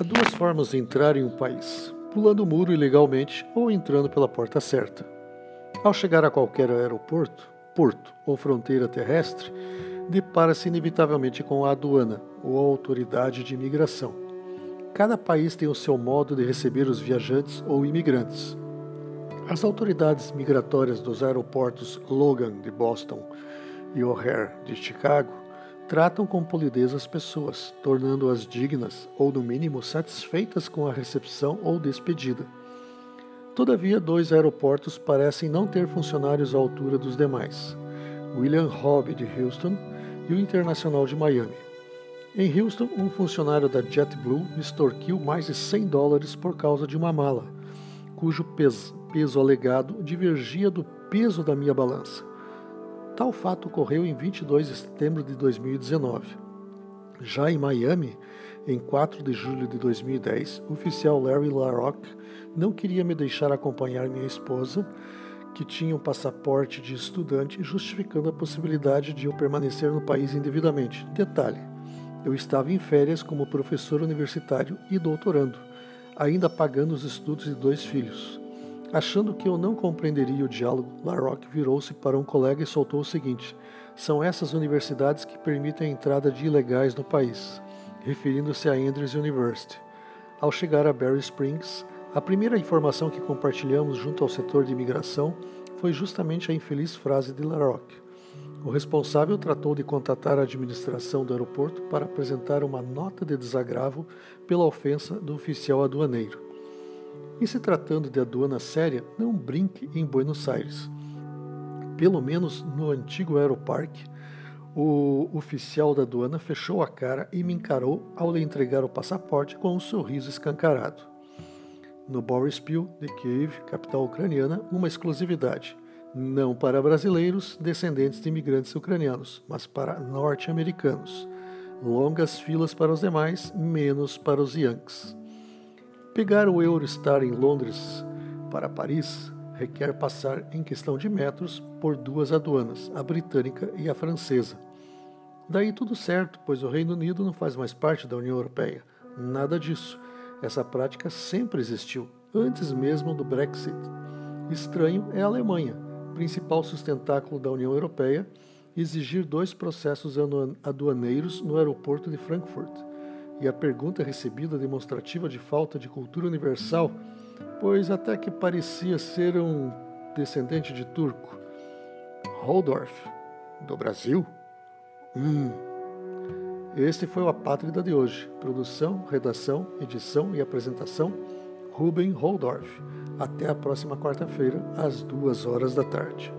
Há duas formas de entrar em um país: pulando o muro ilegalmente ou entrando pela porta certa. Ao chegar a qualquer aeroporto, porto ou fronteira terrestre, depara-se inevitavelmente com a aduana ou a autoridade de imigração. Cada país tem o seu modo de receber os viajantes ou imigrantes. As autoridades migratórias dos aeroportos Logan de Boston e O'Hare de Chicago tratam com polidez as pessoas, tornando-as dignas ou, no mínimo, satisfeitas com a recepção ou despedida. Todavia, dois aeroportos parecem não ter funcionários à altura dos demais: William Hobby de Houston e o Internacional de Miami. Em Houston, um funcionário da JetBlue extorquiu mais de 100 dólares por causa de uma mala, cujo peso, peso alegado divergia do peso da minha balança. Tal fato ocorreu em 22 de setembro de 2019. Já em Miami, em 4 de julho de 2010, o oficial Larry LaRock não queria me deixar acompanhar minha esposa, que tinha um passaporte de estudante, justificando a possibilidade de eu permanecer no país indevidamente. Detalhe: eu estava em férias como professor universitário e doutorando, ainda pagando os estudos de dois filhos. Achando que eu não compreenderia o diálogo, LaRock virou-se para um colega e soltou o seguinte: São essas universidades que permitem a entrada de ilegais no país, referindo-se a Andrews University. Ao chegar a Barry Springs, a primeira informação que compartilhamos junto ao setor de imigração foi justamente a infeliz frase de LaRock. O responsável tratou de contatar a administração do aeroporto para apresentar uma nota de desagravo pela ofensa do oficial aduaneiro. Em se tratando de aduana séria, não brinque em Buenos Aires. Pelo menos no antigo Aeroparque, o oficial da aduana fechou a cara e me encarou ao lhe entregar o passaporte com um sorriso escancarado. No Borispil de Kiev, capital ucraniana, uma exclusividade, não para brasileiros descendentes de imigrantes ucranianos, mas para norte-americanos. Longas filas para os demais, menos para os Yankees. Pegar o Eurostar em Londres para Paris requer passar, em questão de metros, por duas aduanas, a britânica e a francesa. Daí tudo certo, pois o Reino Unido não faz mais parte da União Europeia. Nada disso. Essa prática sempre existiu, antes mesmo do Brexit. Estranho é a Alemanha, principal sustentáculo da União Europeia, exigir dois processos aduaneiros no aeroporto de Frankfurt e a pergunta recebida demonstrativa de falta de cultura universal, pois até que parecia ser um descendente de turco. Holdorf, do Brasil? Hum. Este foi o Apátrida de hoje. Produção, redação, edição e apresentação, Ruben Holdorf. Até a próxima quarta-feira, às duas horas da tarde.